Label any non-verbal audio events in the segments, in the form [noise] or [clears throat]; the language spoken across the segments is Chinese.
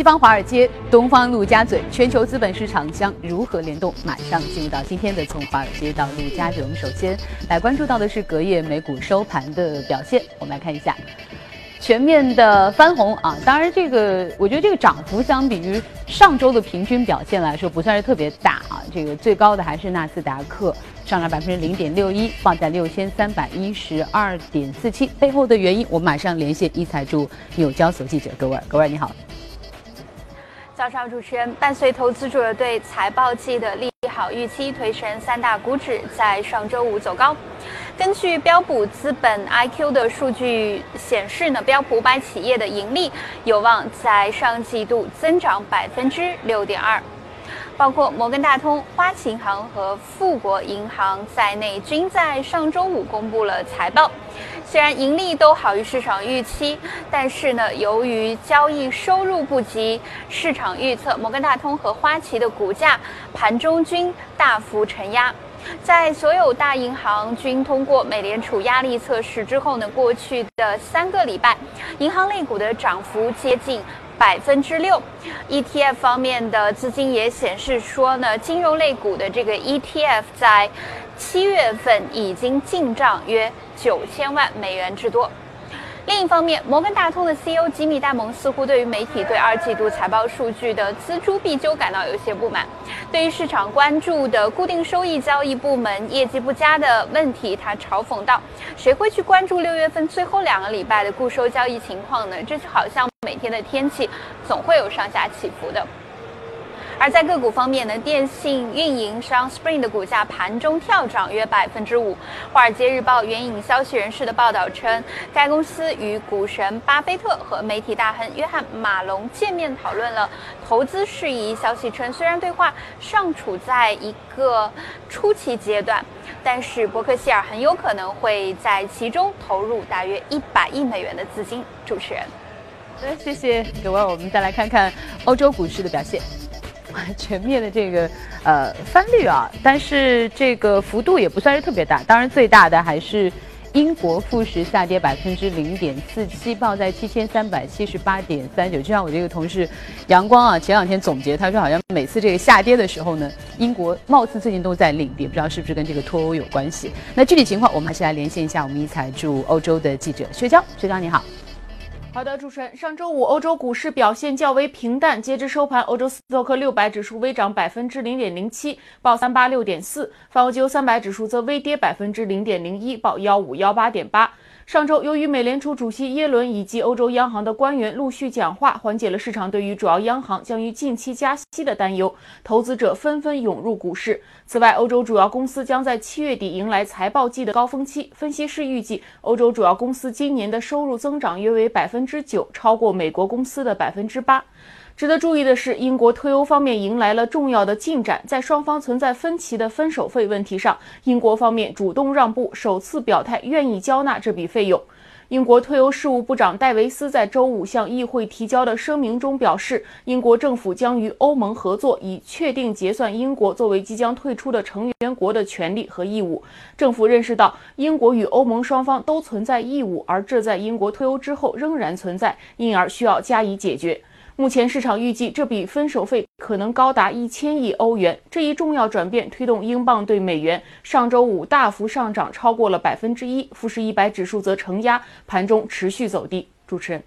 西方华尔街，东方陆家嘴，全球资本市场将如何联动？马上进入到今天的从华尔街到陆家嘴。我们首先来关注到的是隔夜美股收盘的表现。我们来看一下，全面的翻红啊！当然，这个我觉得这个涨幅相比于上周的平均表现来说，不算是特别大啊。这个最高的还是纳斯达克，上涨百分之零点六一，报在六千三百一十二点四七。背后的原因，我们马上连线一财驻纽交所记者葛尔。葛尔，你好。早上，主持人，伴随投资者对财报季的利好预期，推升三大股指在上周五走高。根据标普资本 IQ 的数据显示呢，标普五百企业的盈利有望在上季度增长百分之六点二。包括摩根大通、花旗银行和富国银行在内，均在上周五公布了财报。虽然盈利都好于市场预期，但是呢，由于交易收入不及市场预测，摩根大通和花旗的股价盘中均大幅承压。在所有大银行均通过美联储压力测试之后呢，过去的三个礼拜，银行类股的涨幅接近。百分之六，ETF 方面的资金也显示说呢，金融类股的这个 ETF 在七月份已经进账约九千万美元之多。另一方面，摩根大通的 CEO 吉米戴蒙似乎对于媒体对二季度财报数据的锱铢必究感到有些不满。对于市场关注的固定收益交易部门业绩不佳的问题，他嘲讽道：“谁会去关注六月份最后两个礼拜的固收交易情况呢？这就好像每天的天气总会有上下起伏的。”而在个股方面呢，电信运营商 Spring 的股价盘中跳涨约百分之五。华尔街日报援引消息人士的报道称，该公司与股神巴菲特和媒体大亨约翰马龙见面讨论了投资事宜。消息称，虽然对话尚处在一个初期阶段，但是伯克希尔很有可能会在其中投入大约一百亿美元的资金。主持人，好，谢谢各位。我们再来看看欧洲股市的表现。[laughs] 全面的这个呃翻绿啊，但是这个幅度也不算是特别大。当然，最大的还是英国富时下跌百分之零点四七，报在七千三百七十八点三九。就像我这个同事阳光啊，前两天总结，他说好像每次这个下跌的时候呢，英国貌似最近都在领跌，不知道是不是跟这个脱欧有关系。那具体情况，我们还是来连线一下我们一财驻欧洲的记者薛娇。薛娇你好。好的，主持人，上周五欧洲股市表现较为平淡，截至收盘，欧洲斯托克六百指数微涨百分之零点零七，报三八六点四；泛欧三百指数则微跌百分之零点零一，报幺五幺八点八。上周，由于美联储主席耶伦以及欧洲央行的官员陆续讲话，缓解了市场对于主要央行将于近期加息的担忧，投资者纷纷涌入股市。此外，欧洲主要公司将在七月底迎来财报季的高峰期，分析师预计，欧洲主要公司今年的收入增长约为百分之九，超过美国公司的百分之八。值得注意的是，英国退欧方面迎来了重要的进展。在双方存在分歧的分手费问题上，英国方面主动让步，首次表态愿意交纳这笔费用。英国退欧事务部长戴维斯在周五向议会提交的声明中表示，英国政府将与欧盟合作，以确定结算英国作为即将退出的成员国的权利和义务。政府认识到，英国与欧盟双方都存在义务，而这在英国退欧之后仍然存在，因而需要加以解决。目前市场预计这笔分手费可能高达一千亿欧元。这一重要转变推动英镑对美元上周五大幅上涨，超过了百分之一。富时一百指数则承压，盘中持续走低。主持人，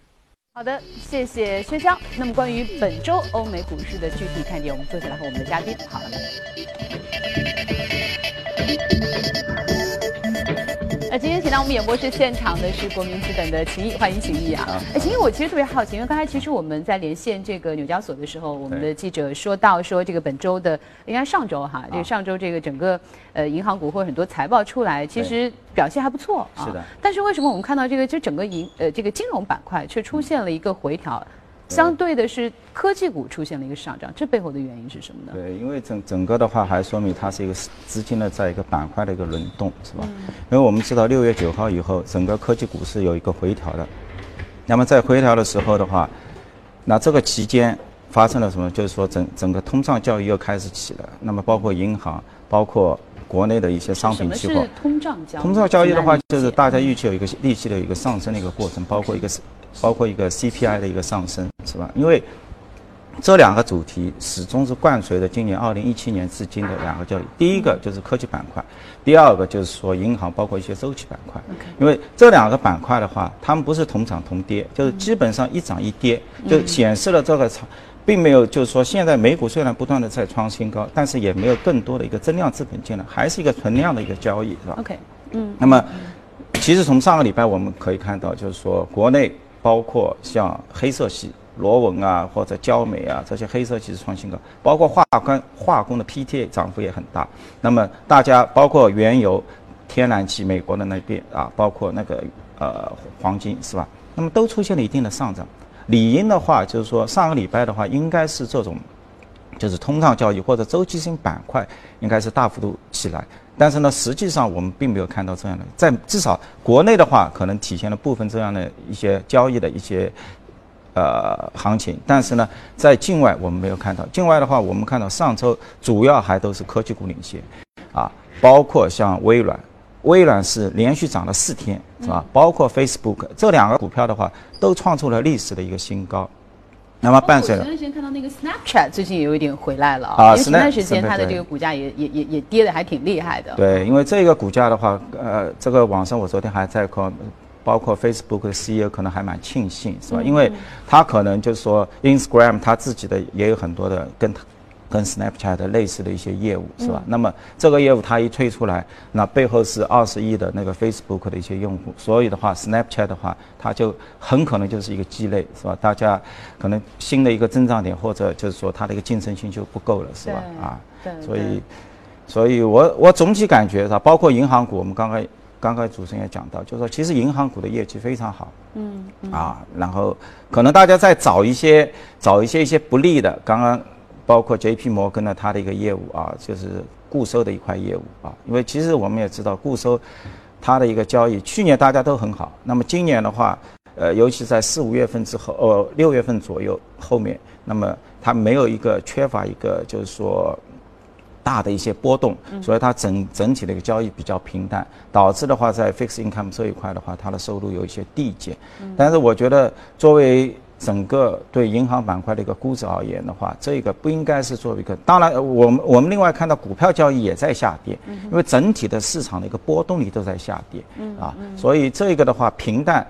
好的，谢谢薛江。那么关于本周欧美股市的具体看点，我们坐下来和我们的嘉宾好了。那今天请到我们演播室现场的是国民资本的秦毅，欢迎秦毅啊！哎，秦毅，我其实特别好奇，因为刚才其实我们在连线这个纽交所的时候，我们的记者说到说这个本周的，应该上周哈，这个上周这个整个呃银行股或者很多财报出来，其实表现还不错啊。是的。但是为什么我们看到这个就整个银呃这个金融板块却出现了一个回调？相对的是科技股出现了一个上涨，这背后的原因是什么呢？对，因为整整个的话还说明它是一个资金的在一个板块的一个轮动，是吧？因为我们知道六月九号以后，整个科技股是有一个回调的。那么在回调的时候的话，那这个期间发生了什么？就是说整整个通胀教育又开始起了。那么包括银行，包括国内的一些商品期货。通胀交易？通胀交易的话，就是大家预期有一个利息的一个上升的一个过程，包括一个是。包括一个 CPI 的一个上升，是吧？因为这两个主题始终是贯随着今年二零一七年至今的两个交易。第一个就是科技板块，第二个就是说银行，包括一些周期板块。因为这两个板块的话，它们不是同涨同跌，就是基本上一涨一跌，就显示了这个长，并没有就是说现在美股虽然不断的在创新高，但是也没有更多的一个增量资本进来，还是一个存量的一个交易，是吧？OK，嗯。那么，其实从上个礼拜我们可以看到，就是说国内包括像黑色系。螺纹啊，或者焦煤啊，这些黑色其实创新高，包括化工化工的 PTA 涨幅也很大。那么大家包括原油、天然气，美国的那边啊，包括那个呃黄金是吧？那么都出现了一定的上涨。理应的话，就是说上个礼拜的话，应该是这种就是通胀交易或者周期性板块应该是大幅度起来。但是呢，实际上我们并没有看到这样的，在至少国内的话，可能体现了部分这样的一些交易的一些。呃，行情，但是呢，在境外我们没有看到。境外的话，我们看到上周主要还都是科技股领先，啊，包括像微软，微软是连续涨了四天，是吧？包括 Facebook 这两个股票的话，都创出了历史的一个新高。那么伴随着前段时间看到那个 Snapchat 最近也有一点回来了啊，因为前段时间它的这个股价也也也也跌的还挺厉害的。对，因为这个股价的话，呃，这个网上我昨天还在看。包括 Facebook 的 CEO 可能还蛮庆幸，是吧？因为他可能就是说，Instagram 他自己的也有很多的跟跟 Snapchat 的类似的一些业务，是吧？那么这个业务它一推出来，那背后是二十亿的那个 Facebook 的一些用户，所以的话，Snapchat 的话，它就很可能就是一个鸡肋，是吧？大家可能新的一个增长点，或者就是说它的一个竞争性就不够了，是吧？啊，所以，所以我我总体感觉是吧？包括银行股，我们刚刚。刚刚主持人也讲到，就是说其实银行股的业绩非常好，嗯，啊，然后可能大家在找一些找一些一些不利的，刚刚包括 J.P. 摩根的它的一个业务啊，就是固收的一块业务啊，因为其实我们也知道固收它的一个交易，去年大家都很好，那么今年的话，呃，尤其在四五月份之后，呃，六月份左右后面，那么它没有一个缺乏一个就是说。大的一些波动，所以它整整体的一个交易比较平淡，导致的话在 fixed income 这一块的话，它的收入有一些递减。但是我觉得，作为整个对银行板块的一个估值而言的话，这个不应该是作为一个。当然，我们我们另外看到股票交易也在下跌，因为整体的市场的一个波动率都在下跌啊，所以这个的话平淡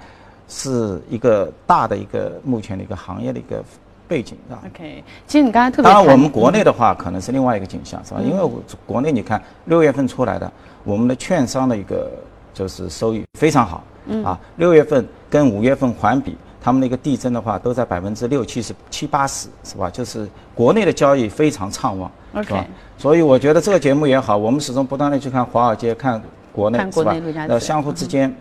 是一个大的一个目前的一个行业的一个。背景是吧？OK，其实你刚才特别当然，我们国内的话可能是另外一个景象，是吧？因为国内你看六月份出来的，我们的券商的一个就是收益非常好，嗯啊，六月份跟五月份环比，他们那个递增的话都在百分之六七十七八十，是吧？就是国内的交易非常畅旺，OK。所以我觉得这个节目也好，我们始终不断的去看华尔街，看国内，是吧？呃，相互之间。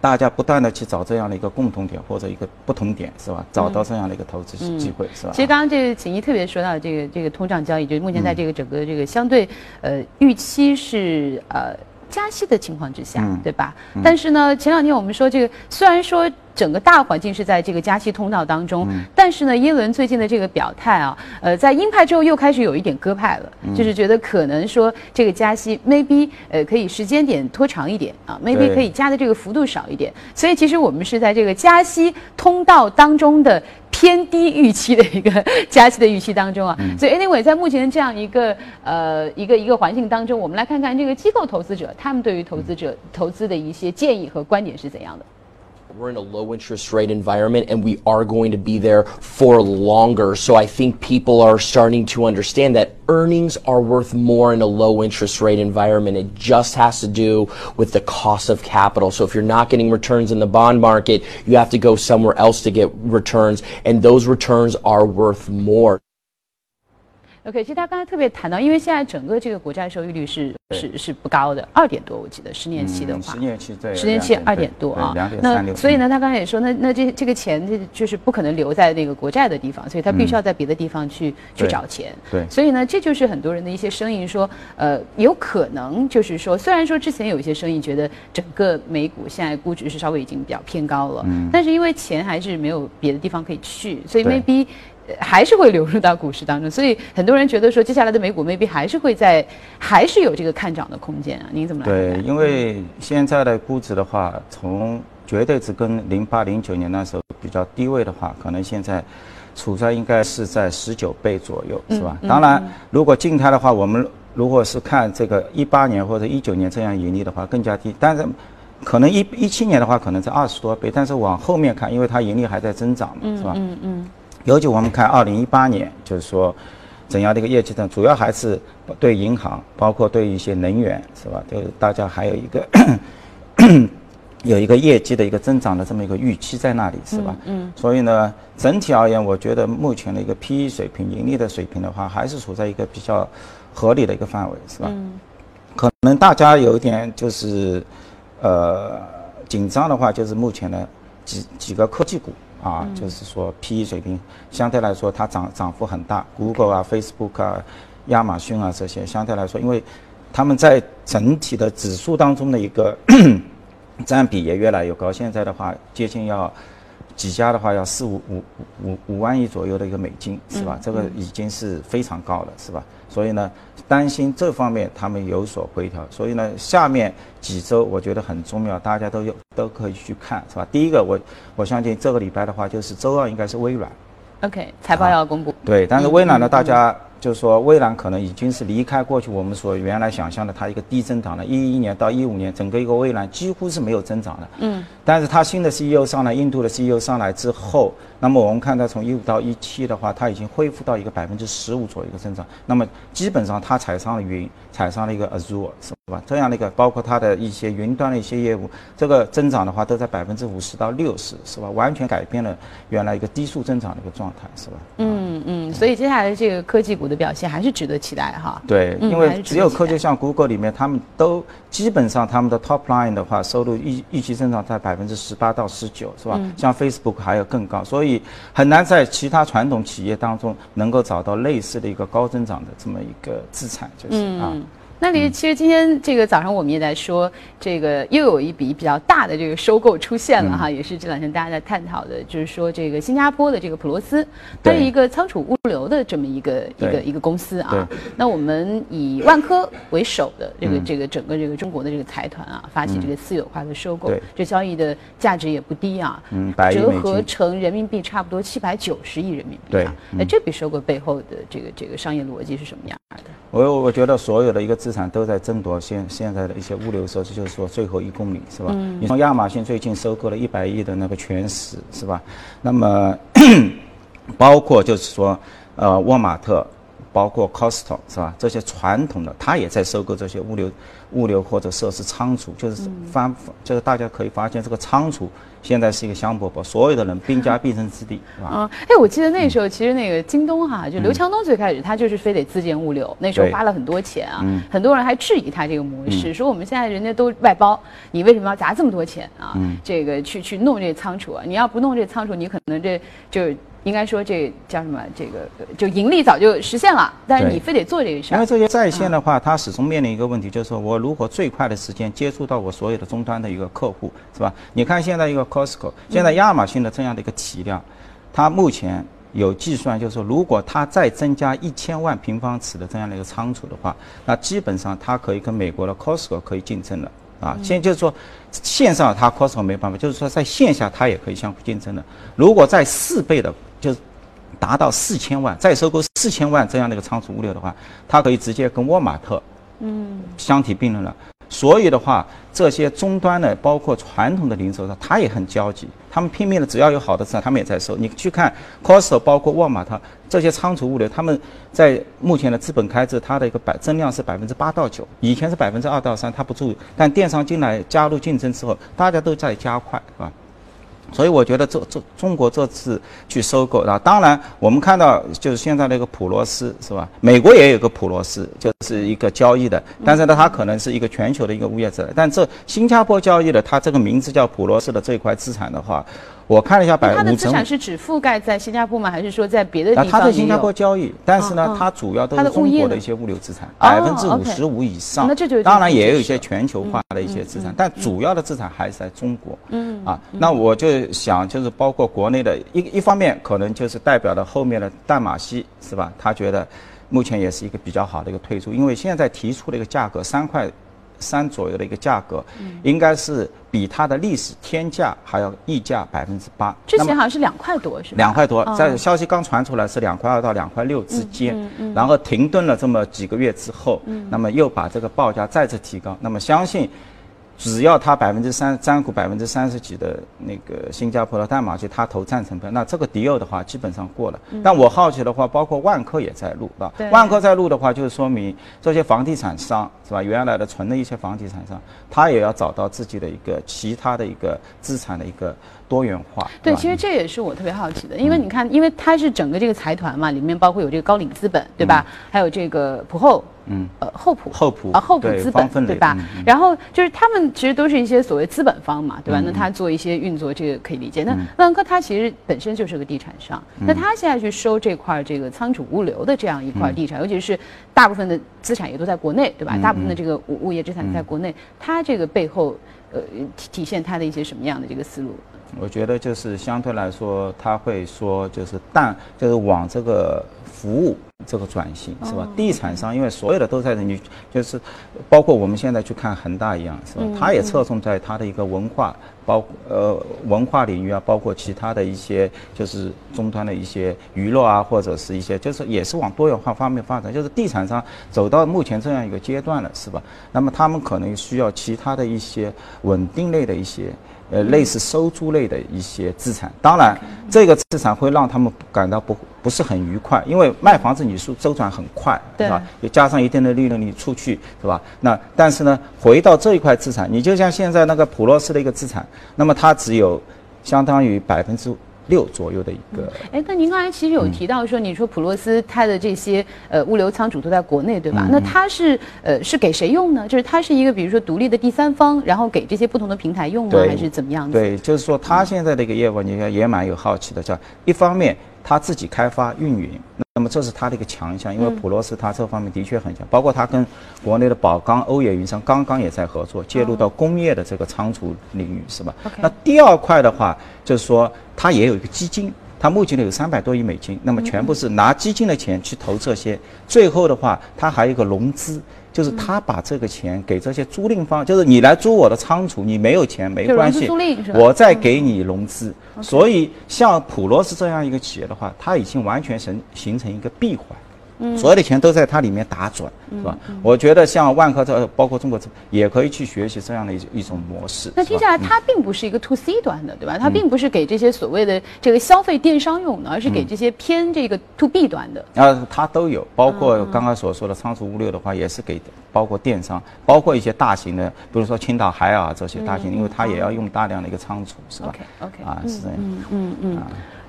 大家不断的去找这样的一个共同点或者一个不同点，是吧？找到这样的一个投资机会，是吧？其实刚刚这个景怡特别说到这个这个通胀交易，就是目前在这个整个这个相对呃预期是呃。加息的情况之下，对吧？但是呢，前两天我们说这个，虽然说整个大环境是在这个加息通道当中，但是呢，耶伦最近的这个表态啊，呃，在鹰派之后又开始有一点鸽派了，就是觉得可能说这个加息 maybe 呃可以时间点拖长一点啊，maybe 可以加的这个幅度少一点。所以其实我们是在这个加息通道当中的。偏低预期的一个加息的预期当中啊，所以 anyway，在目前这样一个呃一个一个环境当中，我们来看看这个机构投资者他们对于投资者投资的一些建议和观点是怎样的。We're in a low interest rate environment and we are going to be there for longer. So I think people are starting to understand that earnings are worth more in a low interest rate environment. It just has to do with the cost of capital. So if you're not getting returns in the bond market, you have to go somewhere else to get returns and those returns are worth more. OK，其实他刚才特别谈到，因为现在整个这个国债收益率是是是不高的，二点多，我记得十年期的话，十年期对，十年期二点多啊，那所以呢，他刚才也说，那那这这个钱这就是不可能留在那个国债的地方，所以他必须要在别的地方去去找钱。对，所以呢，这就是很多人的一些声音说，呃，有可能就是说，虽然说之前有一些声音觉得整个美股现在估值是稍微已经比较偏高了，嗯，但是因为钱还是没有别的地方可以去，所以 maybe。还是会流入到股市当中，所以很多人觉得说，接下来的美股 maybe 还是会在，还是有这个看涨的空间啊？您怎么来看？对，因为现在的估值的话，从绝对值跟零八零九年那时候比较低位的话，可能现在处在应该是在十九倍左右，是吧？当然，如果静态的话，我们如果是看这个一八年或者一九年这样盈利的话，更加低。但是，可能一一七年的话，可能在二十多倍。但是往后面看，因为它盈利还在增长嘛，是吧？嗯嗯。尤其我们看二零一八年，就是说怎样的一个业绩呢，主要还是对银行，包括对一些能源，是吧？就大家还有一个。[coughs] 有一个业绩的一个增长的这么一个预期在那里，是吧？嗯。所以呢，整体而言，我觉得目前的一个 P/E 水平、盈利的水平的话，还是处在一个比较合理的一个范围，是吧？嗯。可能大家有一点就是，呃，紧张的话，就是目前的几几个科技股啊，就是说 P/E 水平相对来说它涨涨幅很大，Google 啊、Facebook 啊、亚马逊啊这些相对来说，因为他们在整体的指数当中的一个。[coughs] 占比也越来越高，现在的话接近要几家的话要四五五五五万亿左右的一个美金，是吧？这个已经是非常高了，是吧？所以呢，担心这方面他们有所回调，所以呢，下面几周我觉得很重要，大家都有都可以去看，是吧？第一个，我我相信这个礼拜的话，就是周二应该是微软，OK，财报要公布，对，但是微软呢，大家。就是说，微软可能已经是离开过去我们所原来想象的它一个低增长了。一一年到一五年，整个一个微软几乎是没有增长的。嗯。但是它新的 CEO 上来，印度的 CEO 上来之后，那么我们看到从一五到一七的话，它已经恢复到一个百分之十五左右的增长。那么基本上它踩上了云，踩上了一个 Azure，是吧？这样的一个包括它的一些云端的一些业务，这个增长的话都在百分之五十到六十，是吧？完全改变了原来一个低速增长的一个状态，是吧？嗯嗯。所以接下来这个科技股的表现还是值得期待哈。对，因为只有科技像 Google 里面，他们都基本上他们的 top line 的话，收入预预期增长在百分之十八到十九，是吧？像 Facebook 还有更高，所以很难在其他传统企业当中能够找到类似的一个高增长的这么一个资产，就是啊。那你其实今天这个早上我们也在说，这个又有一笔比较大的这个收购出现了哈，也是这两天大家在探讨的，就是说这个新加坡的这个普罗斯，它是一个仓储物流的这么一个一个一个公司啊。那我们以万科为首的这个这个整个这个中国的这个财团啊，发起这个私有化的收购，这交易的价值也不低啊，折合成人民币差不多七百九十亿人民币。啊，那这笔收购背后的这个这个商业逻辑是什么样的？我我觉得所有的一个资产都在争夺现现在的一些物流设施，就是说最后一公里是吧？你从亚马逊最近收购了一百亿的那个全时是吧？那么 [clears throat] 包括就是说呃沃尔玛特，包括 Costco 是吧？这些传统的它也在收购这些物流物流或者设施仓储，就是发就是大家可以发现这个仓储。现在是一个香饽饽，所有的人兵家必争之地，是吧？啊，哎，我记得那时候其实那个京东哈，就刘强东最开始他就是非得自建物流，那时候花了很多钱啊，很多人还质疑他这个模式，说我们现在人家都外包，你为什么要砸这么多钱啊？这个去去弄这仓储啊？你要不弄这仓储，你可能这就。应该说这叫什么？这个就盈利早就实现了，但是你非得做这个事儿。因为这些在线的话，它始终面临一个问题，就是说我如何最快的时间接触到我所有的终端的一个客户，是吧？你看现在一个 Costco，现在亚马逊的这样的一个体量，它目前有计算，就是说如果它再增加一千万平方尺的这样的一个仓储的话，那基本上它可以跟美国的 Costco 可以竞争了。啊，现在就是说，线上它 Costco 没办法，就是说在线下它也可以相互竞争的。如果在四倍的。就是达到四千万，再收购四千万这样的一个仓储物流的话，它可以直接跟沃尔玛特，嗯，相提并论了。所以的话，这些终端的，包括传统的零售商，他也很焦急，他们拼命的，只要有好的资产，他们也在收。你去看 Costco，包括沃尔玛特这些仓储物流，他们在目前的资本开支，它的一个百增量是百分之八到九，以前是百分之二到三，它不注意。但电商进来加入竞争之后，大家都在加快，是吧？所以我觉得这这中国这次去收购啊，当然我们看到就是现在那个普罗斯是吧？美国也有个普罗斯，就是一个交易的，但是呢，它可能是一个全球的一个物业者。但这新加坡交易的，它这个名字叫普罗斯的这一块资产的话。我看了一下，百它的资产是只覆盖在新加坡吗？还是说在别的地方？它在新加坡交易，但是呢，它主要都是中国的一些物流资产，百分之五十五以上。那这就当然也有一些全球化的一些资产，但主要的资产还是在中国。嗯啊，那我就想，就是包括国内的一一方面，可能就是代表了后面的淡马锡是吧？他觉得目前也是一个比较好的一个退出，因为现在提出的一个价格三块。三左右的一个价格，嗯应该是比它的历史天价还要溢价百分之八。之前好像是两块多，是吧？两块多，在消息刚传出来是两块二到两块六之间，嗯然后停顿了这么几个月之后，那么又把这个报价再次提高，那么相信。只要他百分之三占股百分之三十几的那个新加坡的代码，就，他投赞成票，那这个迪欧的话基本上过了。但我好奇的话，包括万科也在录，是吧？万科在录的话，就是说明这些房地产商是吧？原来的存的一些房地产商，他也要找到自己的一个其他的一个资产的一个多元化。对，其实这也是我特别好奇的，因为你看，因为它是整个这个财团嘛，里面包括有这个高瓴资本，对吧？还有这个普后。嗯，呃，厚普，厚普啊，厚普资本，对吧？然后就是他们其实都是一些所谓资本方嘛，对吧？那他做一些运作，这个可以理解。那万科他其实本身就是个地产商，那他现在去收这块这个仓储物流的这样一块地产，尤其是大部分的资产也都在国内，对吧？大部分的这个物物业资产在国内，他这个背后，呃，体体现他的一些什么样的这个思路？我觉得就是相对来说，他会说就是淡就是往这个服务。这个转型是吧？地产商因为所有的都在这里，就是包括我们现在去看恒大一样是吧？它也侧重在它的一个文化，包呃文化领域啊，包括其他的一些就是终端的一些娱乐啊，或者是一些就是也是往多元化方面发展。就是地产商走到目前这样一个阶段了是吧？那么他们可能需要其他的一些稳定类的一些。呃，类似收租类的一些资产，当然，这个资产会让他们感到不不是很愉快，因为卖房子你是周转很快，对吧？也加上一定的利润，你出去，是吧？那但是呢，回到这一块资产，你就像现在那个普洛斯的一个资产，那么它只有相当于百分之。六左右的一个，哎，那您刚才其实有提到说，你说普洛斯它的这些呃物流仓储都在国内，对吧？那它是呃是给谁用呢？就是它是一个比如说独立的第三方，然后给这些不同的平台用吗？还是怎么样？对，就是说它现在的一个业务，你看也蛮有好奇的，叫一方面它自己开发运营。那么这是他的一个强项，因为普罗斯他这方面的确很强，包括他跟国内的宝钢、欧冶云商刚刚也在合作，介入到工业的这个仓储领域，是吧？那第二块的话，就是说他也有一个基金，他目前呢有三百多亿美金，那么全部是拿基金的钱去投这些，最后的话他还有一个融资。就是他把这个钱给这些租赁方，就是你来租我的仓储，你没有钱没关系，我再给你融资。所以像普罗斯这样一个企业的话，它已经完全形形成一个闭环。所有的钱都在它里面打转，是吧？我觉得像万科这，包括中国这，也可以去学习这样的一一种模式。那听下来，它并不是一个 to C 端的，对吧？它并不是给这些所谓的这个消费电商用的，而是给这些偏这个 to B 端的。啊，它都有，包括刚刚所说的仓储物流的话，也是给包括电商，包括一些大型的，比如说青岛海尔这些大型，因为它也要用大量的一个仓储，是吧？OK，OK，啊，是这样。嗯嗯嗯。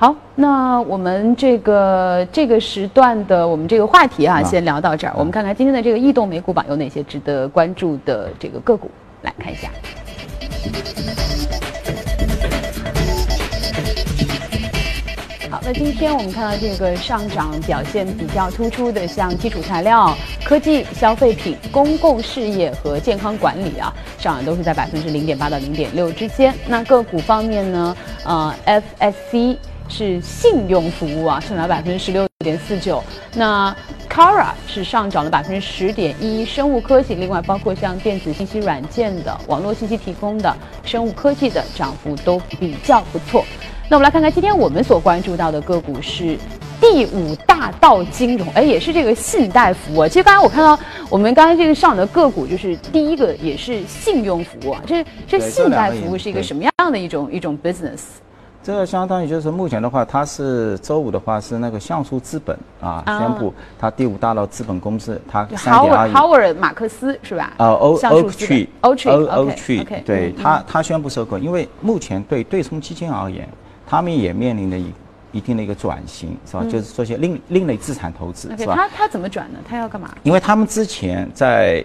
好，那我们这个这个时段的我们这个话题啊，先聊到这儿。我们看看今天的这个异动美股榜有哪些值得关注的这个个股，来看一下。好，那今天我们看到这个上涨表现比较突出的，像基础材料、科技、消费品、公共事业和健康管理啊，上涨都是在百分之零点八到零点六之间。那个股方面呢，呃，FSC。是信用服务啊，上涨百分之十六点四九。那 Kara 是上涨了百分之十点一，生物科技，另外包括像电子信息软件的、网络信息提供的、生物科技的涨幅都比较不错。那我们来看看今天我们所关注到的个股是第五大道金融，哎，也是这个信贷服务。其实刚才我看到我们刚才这个上的个股，就是第一个也是信用服务啊，这这信贷服务是一个什么样的一种一种 business？这个相当于就是目前的话，它是周五的话是那个像素资本啊宣布它第五大道资本公司它三点二亿。Howard 马克思是吧？啊，O O Tree O Tree O Tree，对它它宣布收购，因为目前对对冲基金而言，他们也面临着一一定的一个转型，是吧？就是做些另另类资产投资，是吧？他他怎么转呢？他要干嘛？因为他们之前在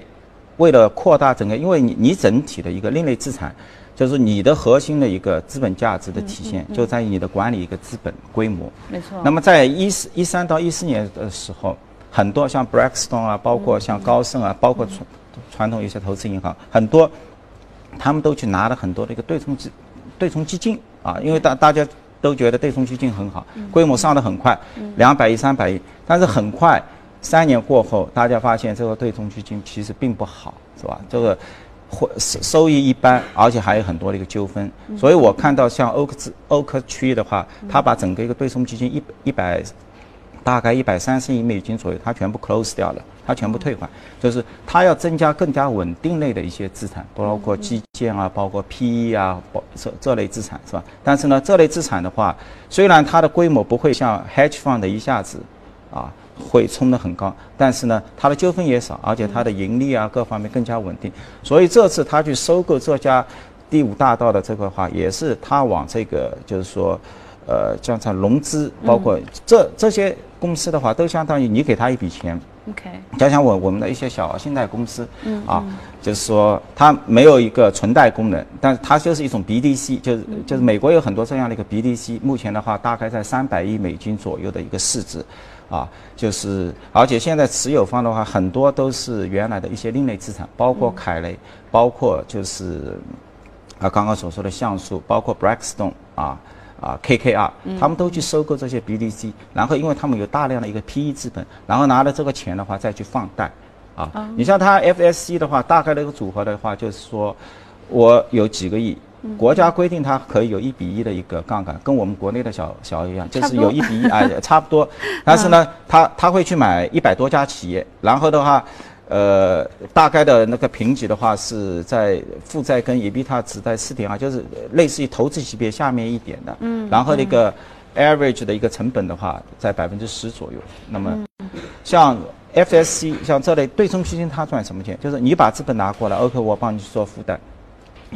为了扩大整个，因为你你整体的一个另类资产。就是你的核心的一个资本价值的体现，就在于你的管理一个资本规模。没错。那么在一四一三到一四年的时候，很多像 Blackstone 啊，包括像高盛啊，包括传传统一些投资银行，很多他们都去拿了很多的一个对冲基对冲基金啊，因为大大家都觉得对冲基金很好，规模上的很快，两百亿三百亿，但是很快三年过后，大家发现这个对冲基金其实并不好。是吧？这个会收收益一般，而且还有很多的一个纠纷。所以我看到像欧克资欧克区域的话，它把整个一个对冲基金一一百大概一百三十亿美金左右，它全部 close 掉了，它全部退款，就是它要增加更加稳定类的一些资产，包括基建啊，包括 PE 啊，包这这类资产是吧？但是呢，这类资产的话，虽然它的规模不会像 hedge fund 一下子啊会冲得很高，但是呢，它的纠纷也少，而且它的盈利啊各方面更加稳定，所以这次他去收购这家第五大道的这块话，也是他往这个就是说。呃，像像融资，包括这这些公司的话，都相当于你给他一笔钱。OK，想想我我们的一些小信贷公司，嗯啊，就是说它没有一个存贷功能，但是它就是一种 BDC，就是就是美国有很多这样的一个 BDC，目前的话大概在三百亿美金左右的一个市值，啊，就是而且现在持有方的话，很多都是原来的一些另类资产，包括凯雷，包括就是啊刚刚所说的像素，包括 Blackstone 啊。啊，KKR，他们都去收购这些 BDC，然后因为他们有大量的一个 PE 资本，然后拿了这个钱的话再去放贷，啊，你像它 FSC 的话，大概的一个组合的话，就是说我有几个亿，国家规定它可以有一比一的一个杠杆，跟我们国内的小小一样，就是有一比一，哎，[laughs] 差不多，但是呢，他他会去买一百多家企业，然后的话。呃，大概的那个评级的话是在负债跟 EBITDA 值在四点二，就是类似于投资级别下面一点的。嗯。然后那个 average 的一个成本的话在百分之十左右。那么，像 FSC 像这类对冲基金，它赚什么钱？就是你把资本拿过来，OK，我帮你去做负贷。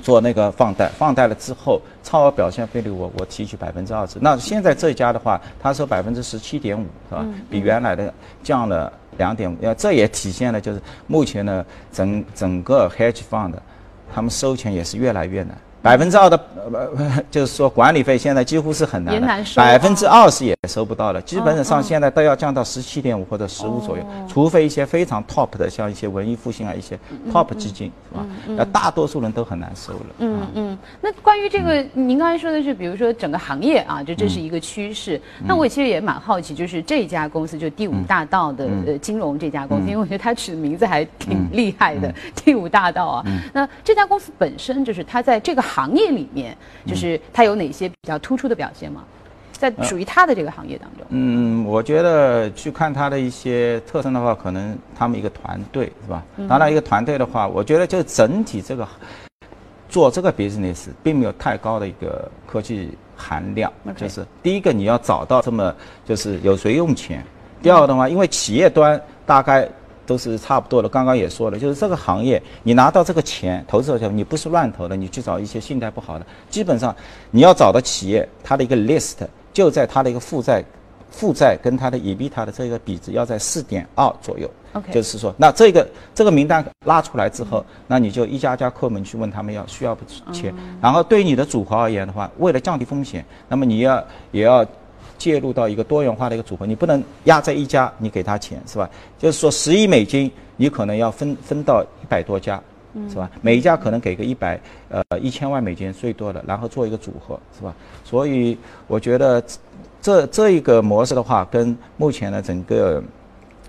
做那个放贷，放贷了之后，超额表现费率我我提取百分之二十。那现在这家的话，它收百分之十七点五，是吧？比原来的降了两点五。呃，这也体现了就是目前的整整个 hedge fund，他们收钱也是越来越难。百分之二的呃，[laughs] 就是说管理费现在几乎是很难的。百分之二十也收不到了，基本上现在都要降到十七点五或者十五左右，除非一些非常 top 的，像一些文艺复兴啊一些 top 基金，是吧？那大多数人都很难收了。嗯嗯，那关于这个，您刚才说的是，比如说整个行业啊，就这是一个趋势。那我其实也蛮好奇，就是这家公司，就第五大道的呃金融这家公司，因为我觉得它取的名字还挺厉害的，第五大道啊。那这家公司本身就是它在这个行业里面，就是它有哪些比较突出的表现吗？在属于它的这个行业当中，嗯，我觉得去看它的一些特征的话，可能他们一个团队是吧？当然，一个团队的话，我觉得就整体这个做这个 business 并没有太高的一个科技含量。就是第一个，你要找到这么就是有谁用钱；第二个的话，因为企业端大概都是差不多的。刚刚也说了，就是这个行业，你拿到这个钱投资的时候，你不是乱投的，你去找一些信贷不好的，基本上你要找的企业，它的一个 list 就在它的一个负债。负债跟它的 EBITDA 的这个比值要在四点二左右 OK 就是说，那这个这个名单拉出来之后，那你就一家家叩门去问他们要需要不钱，然后对于你的组合而言的话，为了降低风险，那么你要也要介入到一个多元化的一个组合，你不能压在一家你给他钱是吧？就是说十亿美金，你可能要分分到一百多家。是吧？每一家可能给个一百呃一千万美金最多的，然后做一个组合，是吧？所以我觉得这这一个模式的话，跟目前的整个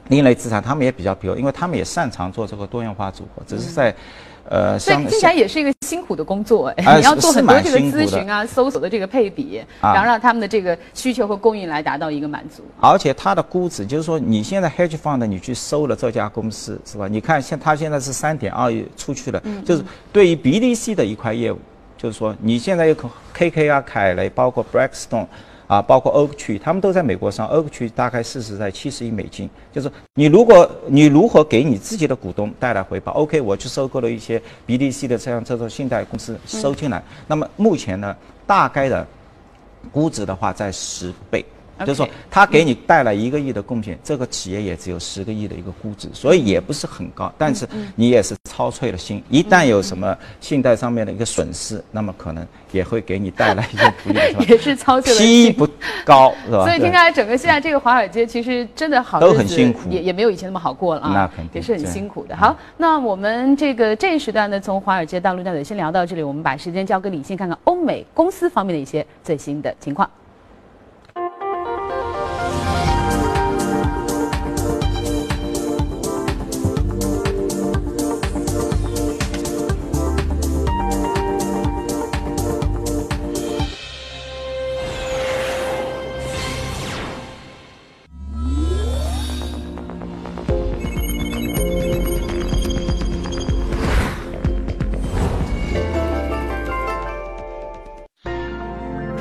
另类资产，他们也比较比如，因为他们也擅长做这个多元化组合，只是在呃所以听起来也是一个辛苦的工作你要做很多这个咨询啊、搜索的这个配比，啊然后让他们的这个需求和供应来达到一个满足。而且它的估值，就是说你现在 hedge fund 你去搜了这家公司是吧？你看现它现在是三点二亿出去了，就是对于 BDC 的一块业务，就是说你现在有 KK 啊、凯雷，包括 Blackstone。啊，包括 Oak 区，他们都在美国上，Oak 区大概市值在七十亿美金。就是你如果你如何给你自己的股东带来回报？OK，我去收购了一些 BDC 的这样这种信贷公司收进来，那么目前呢，大概的估值的话在十倍。就是说，他给你带来一个亿的贡献，这个企业也只有十个亿的一个估值，所以也不是很高。但是你也是操碎了心，一旦有什么信贷上面的一个损失，那么可能也会给你带来一些不利，[laughs] 是吧？也是操碎了心。不高，是吧？所以听下来，整个现在这个华尔街其实真的好日都子很辛苦也也没有以前那么好过了啊，那肯定也是很辛苦的。好，那我们这个这一时段呢，从华尔街到陆家嘴先聊到这里，我们把时间交给李信，看看欧美公司方面的一些最新的情况。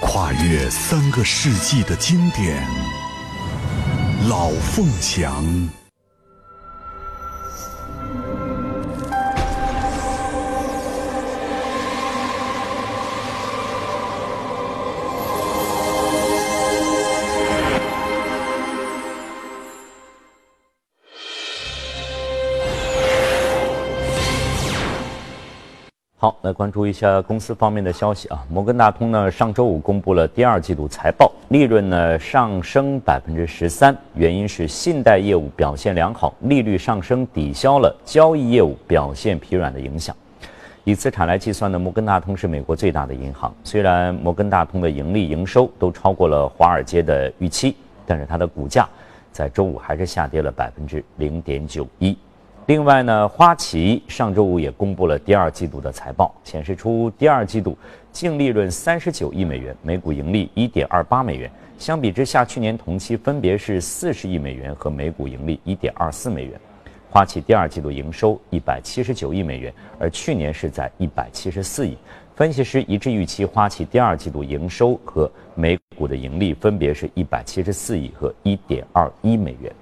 跨越三个世纪的经典，《老凤祥》。好，来关注一下公司方面的消息啊。摩根大通呢，上周五公布了第二季度财报，利润呢上升百分之十三，原因是信贷业务表现良好，利率上升抵消了交易业务表现疲软的影响。以资产来计算呢，摩根大通是美国最大的银行。虽然摩根大通的盈利、营收都超过了华尔街的预期，但是它的股价在周五还是下跌了百分之零点九一。另外呢，花旗上周五也公布了第二季度的财报，显示出第二季度净利润三十九亿美元，每股盈利一点二八美元。相比之下，去年同期分别是四十亿美元和每股盈利一点二四美元。花旗第二季度营收一百七十九亿美元，而去年是在一百七十四亿。分析师一致预期，花旗第二季度营收和每股的盈利分别是一百七十四亿和一点二一美元。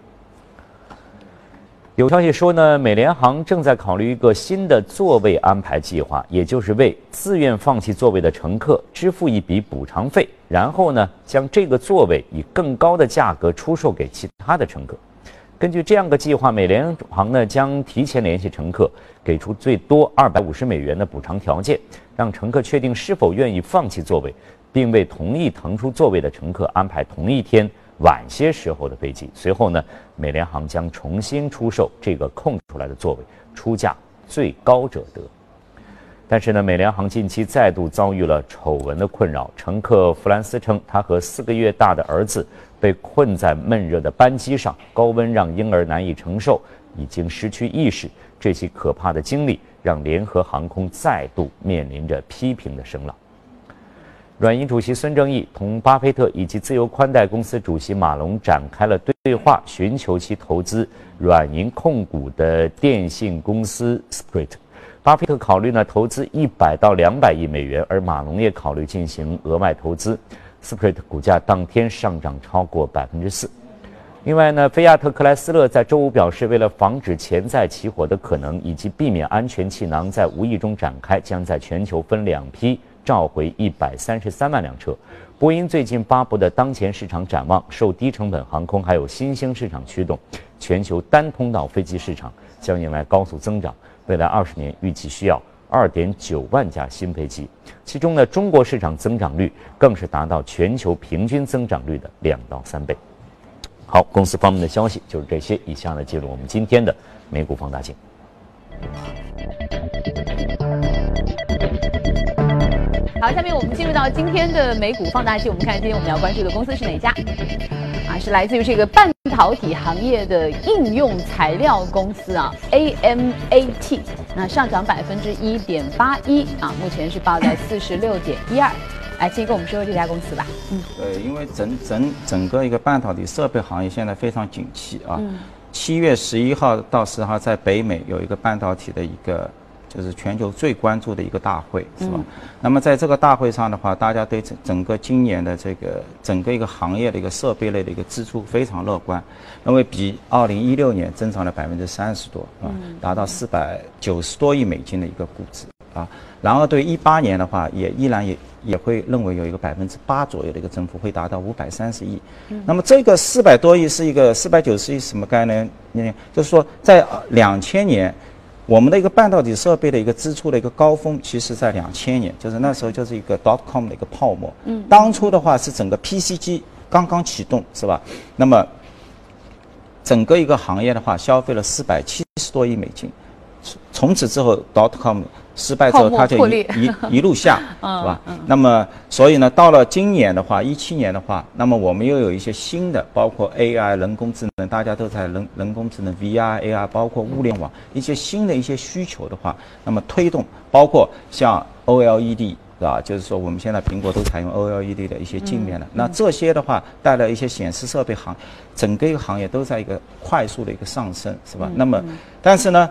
有消息说呢，美联航正在考虑一个新的座位安排计划，也就是为自愿放弃座位的乘客支付一笔补偿费，然后呢，将这个座位以更高的价格出售给其他的乘客。根据这样的计划，美联航呢将提前联系乘客，给出最多二百五十美元的补偿条件，让乘客确定是否愿意放弃座位，并为同意腾出座位的乘客安排同一天。晚些时候的飞机，随后呢，美联航将重新出售这个空出来的座位，出价最高者得。但是呢，美联航近期再度遭遇了丑闻的困扰。乘客弗兰斯称，他和四个月大的儿子被困在闷热的班机上，高温让婴儿难以承受，已经失去意识。这起可怕的经历让联合航空再度面临着批评的声浪。软银主席孙正义同巴菲特以及自由宽带公司主席马龙展开了对话，寻求其投资软银控股的电信公司 Sprint。巴菲特考虑呢投资一百到两百亿美元，而马龙也考虑进行额外投资。Sprint 股价当天上涨超过百分之四。另外呢，菲亚特克莱斯勒在周五表示，为了防止潜在起火的可能以及避免安全气囊在无意中展开，将在全球分两批。召回一百三十三万辆车。波音最近发布的当前市场展望，受低成本航空还有新兴市场驱动，全球单通道飞机市场将迎来高速增长。未来二十年预计需要二点九万架新飞机，其中呢，中国市场增长率更是达到全球平均增长率的两到三倍。好，公司方面的消息就是这些。以下呢，进入我们今天的美股放大镜。好，下面我们进入到今天的美股放大器，我们看今天我们要关注的公司是哪家？啊，是来自于这个半导体行业的应用材料公司啊，AMAT，那上涨百分之一点八一啊，目前是报在四十六点一二。来，先跟我们说说这家公司吧。嗯，对，因为整整整个一个半导体设备行业现在非常景气啊。嗯。七月十一号到十号在北美有一个半导体的一个。就是全球最关注的一个大会，是吧？那么在这个大会上的话，大家对整整个今年的这个整个一个行业的一个设备类的一个支出非常乐观，认为比二零一六年增长了百分之三十多，啊，达到四百九十多亿美金的一个估值啊。然后对一八年的话，也依然也也会认为有一个百分之八左右的一个增幅，会达到五百三十亿。那么这个四百多亿是一个四百九十亿什么概念？呢？就是说在两千年。我们的一个半导体设备的一个支出的一个高峰，其实在两千年，就是那时候就是一个 dot com 的一个泡沫。嗯。当初的话是整个 PC 机刚刚启动，是吧？那么整个一个行业的话，消费了四百七十多亿美金。从此之后，dot com 失败之后，它就一一一路下，[laughs] 是吧？那么，所以呢，到了今年的话，一七年的话，那么我们又有一些新的，包括 AI 人工智能，大家都在人人工智能 VR、AR，包括物联网一些新的一些需求的话，那么推动，包括像 OLED 是吧？就是说，我们现在苹果都采用 OLED 的一些镜面了。那这些的话，带来一些显示设备行，整个一个行业都在一个快速的一个上升，是吧？那么，但是呢？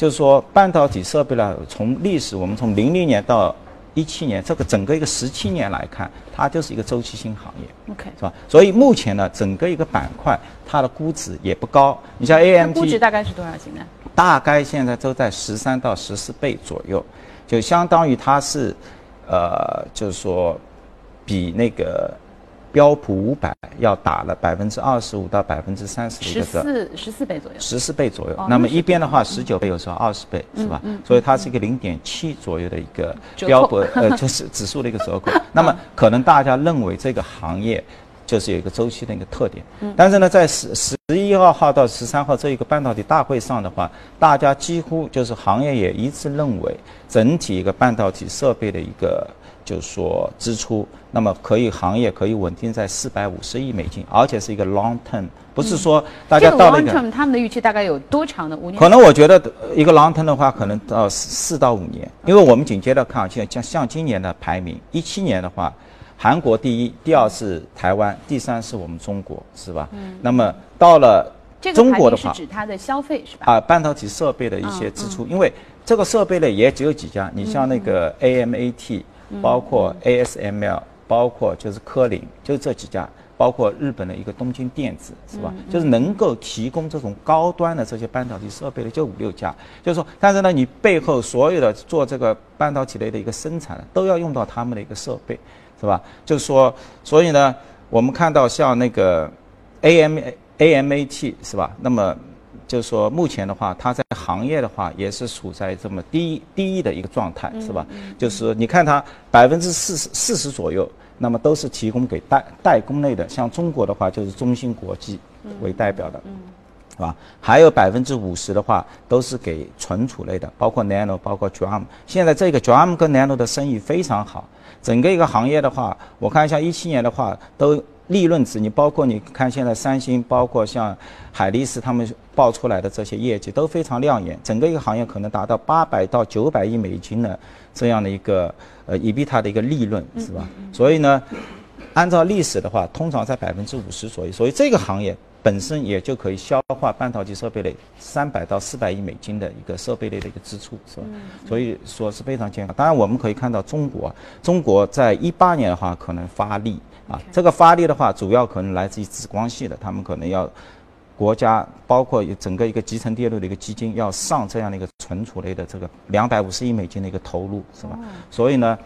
就是说，半导体设备呢，从历史，我们从零零年到一七年，这个整个一个十七年来看，它就是一个周期性行业，OK，是吧？所以目前呢，整个一个板块，它的估值也不高。你像 AMD，估值大概是多少钱呢？大概现在都在十三到十四倍左右，就相当于它是，呃，就是说，比那个。标普五百要打了百分之二十五到百分之三十的一个十四十四倍左右，十四倍左右。那么一边的话十九倍，有时候二十倍，是吧？所以它是一个零点七左右的一个标普呃，[laughs] 就是指数的一个折扣。[laughs] 那么可能大家认为这个行业就是有一个周期的一个特点，但是呢，在十十一二号到十三号这一个半导体大会上的话，大家几乎就是行业也一致认为，整体一个半导体设备的一个。就是说支出，那么可以行业可以稳定在四百五十亿美金，而且是一个 long term，不是说大家到了一个 long term，他们的预期大概有多长的五年？可能我觉得一个 long term 的话，可能到四到五年，因为我们紧接着看，像像像今年的排名，一七年的话，韩国第一，第二是台湾，第三是我们中国，是吧？嗯。那么到了中国的话，是指它的消费是吧？啊，半导体设备的一些支出，因为这个设备呢也只有几家，你像那个 AMAT。包括 ASML，包括就是科林，就这几家，包括日本的一个东京电子，是吧？就是能够提供这种高端的这些半导体设备的就五六家。就是说，但是呢，你背后所有的做这个半导体类的一个生产，都要用到他们的一个设备，是吧？就是说，所以呢，我们看到像那个 AM AMAT 是吧？那么。就是说，目前的话，它在行业的话也是处在这么低低的一个状态，是吧？就是你看它百分之四十四十左右，那么都是提供给代代工类的，像中国的话就是中芯国际为代表的，是吧？还有百分之五十的话都是给存储类的，包括 Nano，包括 Drum。现在这个 Drum 跟 Nano 的生意非常好，整个一个行业的话，我看一下一七年的话都。利润值，你包括你看现在三星，包括像海力士他们报出来的这些业绩都非常亮眼，整个一个行业可能达到八百到九百亿美金的这样的一个呃 EBITA 的一个利润，是吧？所以呢，按照历史的话，通常在百分之五十左右，所以这个行业本身也就可以消化半导体设备类三百到四百亿美金的一个设备类的一个支出，是吧？所以说是非常健康。当然我们可以看到中国，中国在一八年的话可能发力。啊，这个发力的话，主要可能来自于紫光系的，他们可能要国家包括整个一个集成电路的一个基金要上这样的一个存储类的这个两百五十亿美金的一个投入，是吧？所以呢，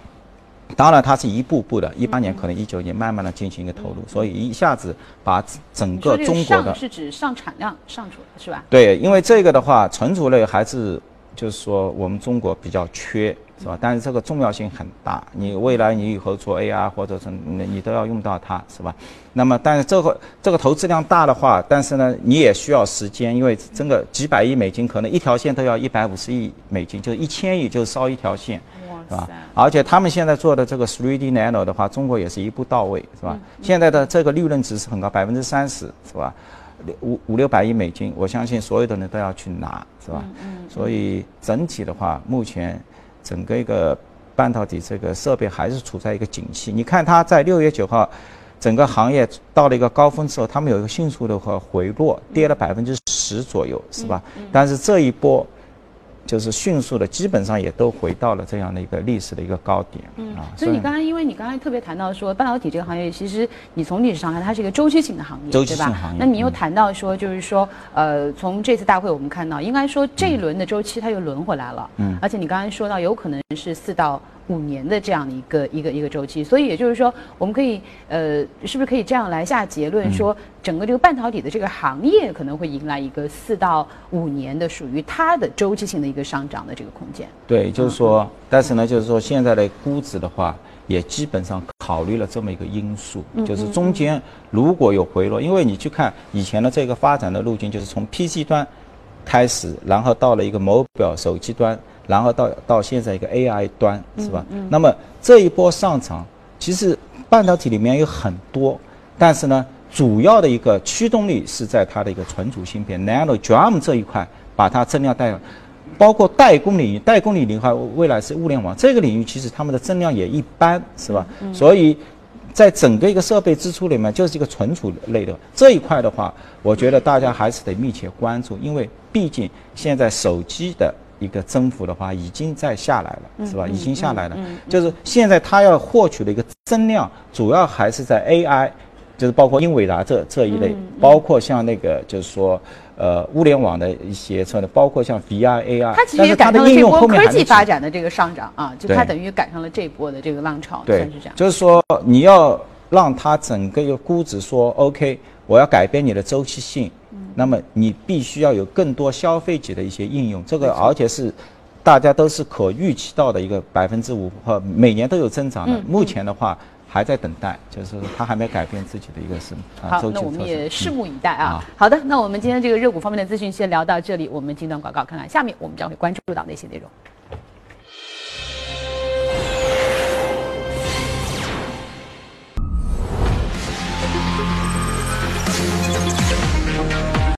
当然它是一步步的，一八年可能一九年慢慢的进行一个投入，所以一下子把整个中国的是指上产量上出是吧？对，因为这个的话，存储类还是就是说我们中国比较缺。是吧？但是这个重要性很大，你未来你以后做 AR 或者是你你都要用到它，是吧？那么，但是这个这个投资量大的话，但是呢，你也需要时间，因为真的几百亿美金，可能一条线都要一百五十亿美金，就是一千亿就烧一条线，是吧？而且他们现在做的这个 3D Nano 的话，中国也是一步到位，是吧？现在的这个利润值是很高，百分之三十，是吧？五五六百亿美金，我相信所有的人都要去拿，是吧？所以整体的话，目前。整个一个半导体这个设备还是处在一个景气。你看它在六月九号，整个行业到了一个高峰之后，他们有一个迅速的话回落，跌了百分之十左右，是吧？但是这一波。就是迅速的，基本上也都回到了这样的一个历史的一个高点。嗯，所以你刚才，因为你刚才特别谈到说，半导体这个行业，其实你从历史上看，它是一个周期性的行业，周期性行业？那你又谈到说，就是说，呃，从这次大会我们看到，应该说这一轮的周期它又轮回来了。嗯，而且你刚才说到，有可能是四到。五年的这样的一个一个一个周期，所以也就是说，我们可以呃，是不是可以这样来下结论说，整个这个半导体的这个行业可能会迎来一个四到五年的属于它的周期性的一个上涨的这个空间？对，就是说，但是呢，就是说现在的估值的话，也基本上考虑了这么一个因素，就是中间如果有回落，因为你去看以前的这个发展的路径，就是从 PC 端开始，然后到了一个某表手机端，然后到到现在一个 AI 端，是吧？那么这一波上涨，其实半导体里面有很多，但是呢，主要的一个驱动力是在它的一个存储芯片 Nano DRAM 这一块，把它增量带。包括代工领域，代工领域的话，未来是物联网这个领域，其实他们的增量也一般，是吧？所以，在整个一个设备支出里面，就是一个存储类的这一块的话，我觉得大家还是得密切关注，因为毕竟现在手机的一个增幅的话，已经在下来了，是吧？已经下来了，就是现在它要获取的一个增量，主要还是在 AI，就是包括英伟达这这一类，包括像那个就是说。呃，物联网的一些策略，包括像 VR、AR，它其实赶上了这波科技发展的这个上涨啊，就它等于赶上了这波的这个浪潮，算是这样。就是说，你要让它整个一个估值说 OK，我要改变你的周期性，那么你必须要有更多消费级的一些应用，这个而且是大家都是可预期到的一个百分之五和每年都有增长的。目前的话。还在等待，就是他还没改变自己的一个什么好，那我们也拭目以待啊。好的，那我们今天这个热股方面的资讯先聊到这里，我们进段广告，看看下面我们将会关注到哪些内容。